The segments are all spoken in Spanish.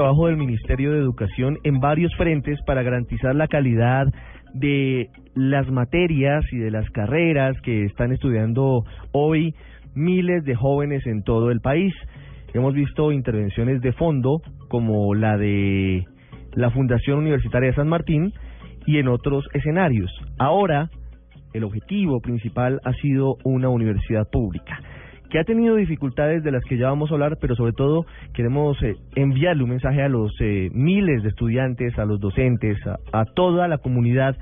Trabajo del Ministerio de Educación en varios frentes para garantizar la calidad de las materias y de las carreras que están estudiando hoy miles de jóvenes en todo el país. Hemos visto intervenciones de fondo como la de la Fundación Universitaria de San Martín y en otros escenarios. Ahora, el objetivo principal ha sido una universidad pública que ha tenido dificultades de las que ya vamos a hablar, pero sobre todo queremos eh, enviarle un mensaje a los eh, miles de estudiantes, a los docentes, a, a toda la comunidad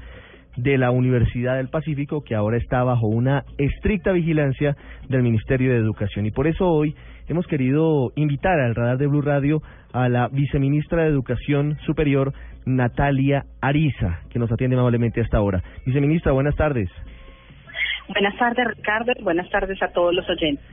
de la Universidad del Pacífico que ahora está bajo una estricta vigilancia del Ministerio de Educación. Y por eso hoy hemos querido invitar al radar de Blue Radio a la viceministra de Educación Superior, Natalia Ariza, que nos atiende amablemente hasta ahora. Viceministra, buenas tardes. Buenas tardes, Ricardo, y buenas tardes a todos los oyentes.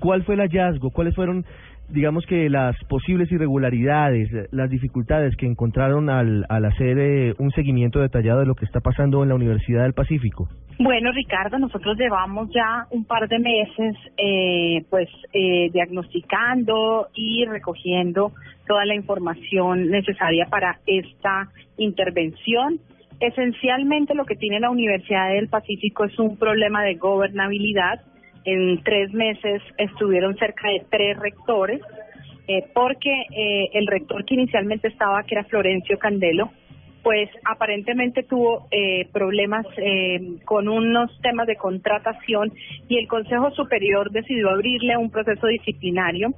¿Cuál fue el hallazgo? ¿Cuáles fueron, digamos que, las posibles irregularidades, las dificultades que encontraron al, al hacer eh, un seguimiento detallado de lo que está pasando en la Universidad del Pacífico? Bueno, Ricardo, nosotros llevamos ya un par de meses, eh, pues, eh, diagnosticando y recogiendo toda la información necesaria para esta intervención. Esencialmente lo que tiene la Universidad del Pacífico es un problema de gobernabilidad. En tres meses estuvieron cerca de tres rectores, eh, porque eh, el rector que inicialmente estaba, que era Florencio Candelo, pues aparentemente tuvo eh, problemas eh, con unos temas de contratación y el Consejo Superior decidió abrirle un proceso disciplinario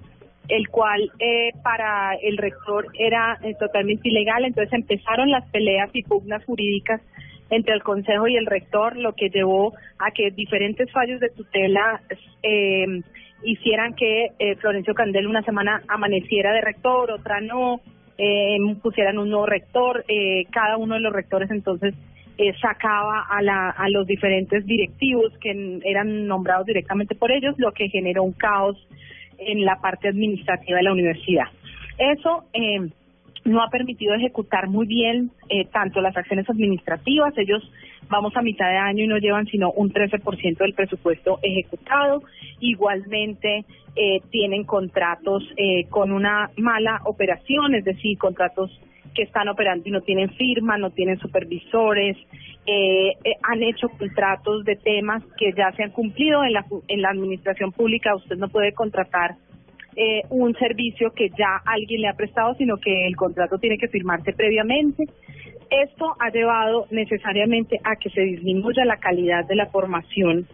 el cual eh, para el rector era eh, totalmente ilegal. Entonces empezaron las peleas y pugnas jurídicas entre el Consejo y el rector, lo que llevó a que diferentes fallos de tutela eh, hicieran que eh, Florencio Candel una semana amaneciera de rector, otra no, eh, pusieran un nuevo rector, cada uno de los rectores entonces sacaba a, la, a los diferentes directivos que eran nombrados directamente por ellos, lo que generó un caos en la parte administrativa de la universidad. Eso eh, no ha permitido ejecutar muy bien eh, tanto las acciones administrativas, ellos vamos a mitad de año y no llevan sino un 13% del presupuesto ejecutado, igualmente eh, tienen contratos eh, con una mala operación, es decir, contratos que están operando y no tienen firma, no tienen supervisores, eh, eh, han hecho contratos de temas que ya se han cumplido en la, en la administración pública. Usted no puede contratar eh, un servicio que ya alguien le ha prestado, sino que el contrato tiene que firmarse previamente. Esto ha llevado necesariamente a que se disminuya la calidad de la formación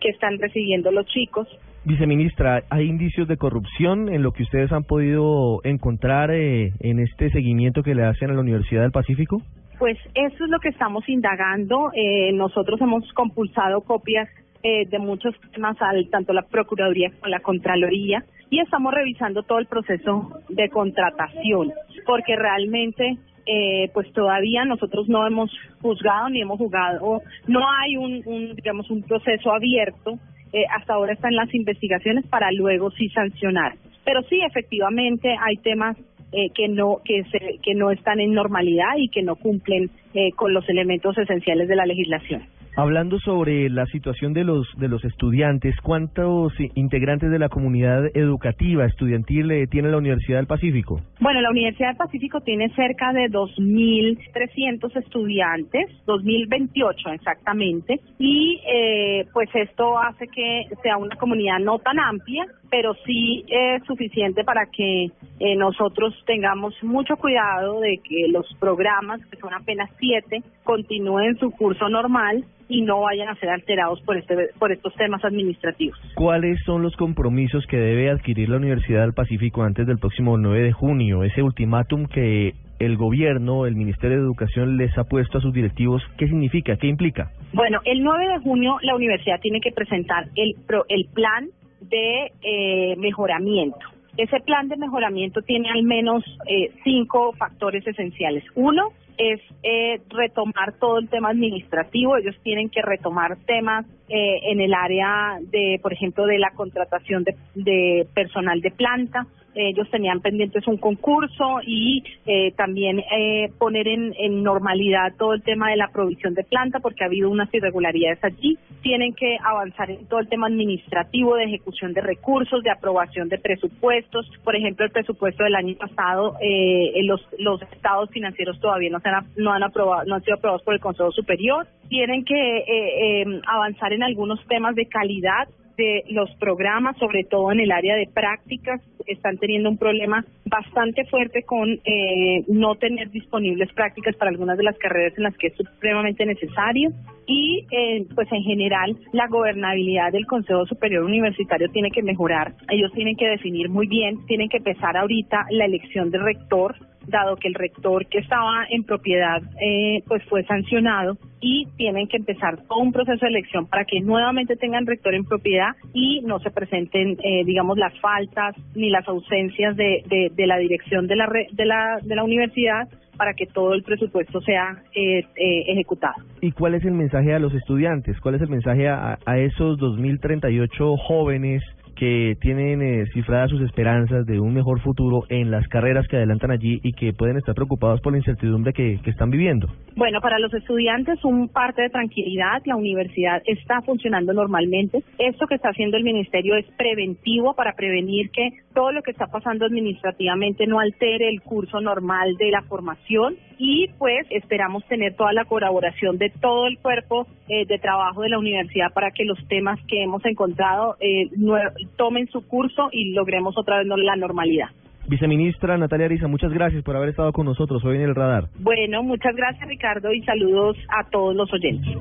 que están recibiendo los chicos. Viceministra, ¿hay indicios de corrupción en lo que ustedes han podido encontrar eh, en este seguimiento que le hacen a la Universidad del Pacífico? Pues eso es lo que estamos indagando. Eh, nosotros hemos compulsado copias eh, de muchos temas al tanto la Procuraduría como la Contraloría y estamos revisando todo el proceso de contratación porque realmente eh, pues todavía nosotros no hemos juzgado ni hemos jugado, no hay un, un digamos un proceso abierto. Eh, hasta ahora están las investigaciones para luego sí sancionar. Pero sí, efectivamente hay temas eh, que no que se, que no están en normalidad y que no cumplen eh, con los elementos esenciales de la legislación. Hablando sobre la situación de los de los estudiantes, ¿cuántos integrantes de la comunidad educativa estudiantil eh, tiene la Universidad del Pacífico? Bueno, la Universidad del Pacífico tiene cerca de 2.300 estudiantes, 2.028 exactamente, y eh, pues esto hace que sea una comunidad no tan amplia, pero sí es suficiente para que eh, nosotros tengamos mucho cuidado de que los programas, que son apenas siete, continúen su curso normal y no vayan a ser alterados por este por estos temas administrativos. ¿Cuáles son los compromisos que debe adquirir la Universidad del Pacífico antes del próximo 9 de junio? Ese ultimátum que el gobierno, el Ministerio de Educación les ha puesto a sus directivos, ¿qué significa? ¿Qué implica? Bueno, el 9 de junio la universidad tiene que presentar el, pro- el plan de eh, mejoramiento. Ese plan de mejoramiento tiene al menos eh, cinco factores esenciales. Uno es eh, retomar todo el tema administrativo. Ellos tienen que retomar temas eh, en el área de, por ejemplo, de la contratación de, de personal de planta. Ellos tenían pendientes un concurso y eh, también eh, poner en, en normalidad todo el tema de la provisión de planta porque ha habido unas irregularidades allí. Tienen que avanzar en todo el tema administrativo de ejecución de recursos, de aprobación de presupuestos. Por ejemplo, el presupuesto del año pasado, eh, los, los estados financieros todavía no, se han, no han aprobado, no han sido aprobados por el Consejo Superior. Tienen que eh, eh, avanzar en algunos temas de calidad de los programas, sobre todo en el área de prácticas, están teniendo un problema bastante fuerte con eh, no tener disponibles prácticas para algunas de las carreras en las que es supremamente necesario y eh, pues en general la gobernabilidad del Consejo Superior Universitario tiene que mejorar. Ellos tienen que definir muy bien, tienen que empezar ahorita la elección de rector dado que el rector que estaba en propiedad eh, pues fue sancionado y tienen que empezar todo un proceso de elección para que nuevamente tengan rector en propiedad y no se presenten eh, digamos las faltas ni las ausencias de, de, la dirección de la, re- de la de la universidad para que todo el presupuesto sea eh, eh, ejecutado. ¿Y cuál es el mensaje a los estudiantes? ¿Cuál es el mensaje a, a esos 2.038 jóvenes que tienen eh, cifradas sus esperanzas de un mejor futuro en las carreras que adelantan allí y que pueden estar preocupados por la incertidumbre que, que están viviendo? Bueno, para los estudiantes un parte de tranquilidad, la universidad está funcionando normalmente. Esto que está haciendo el ministerio es preventivo para prevenir que todo lo que está pasando administrativamente no altere el curso normal de la formación y pues esperamos tener toda la colaboración de todo el cuerpo eh, de trabajo de la universidad para que los temas que hemos encontrado eh, tomen su curso y logremos otra vez la normalidad. Viceministra Natalia Ariza, muchas gracias por haber estado con nosotros hoy en el radar. Bueno, muchas gracias Ricardo y saludos a todos los oyentes.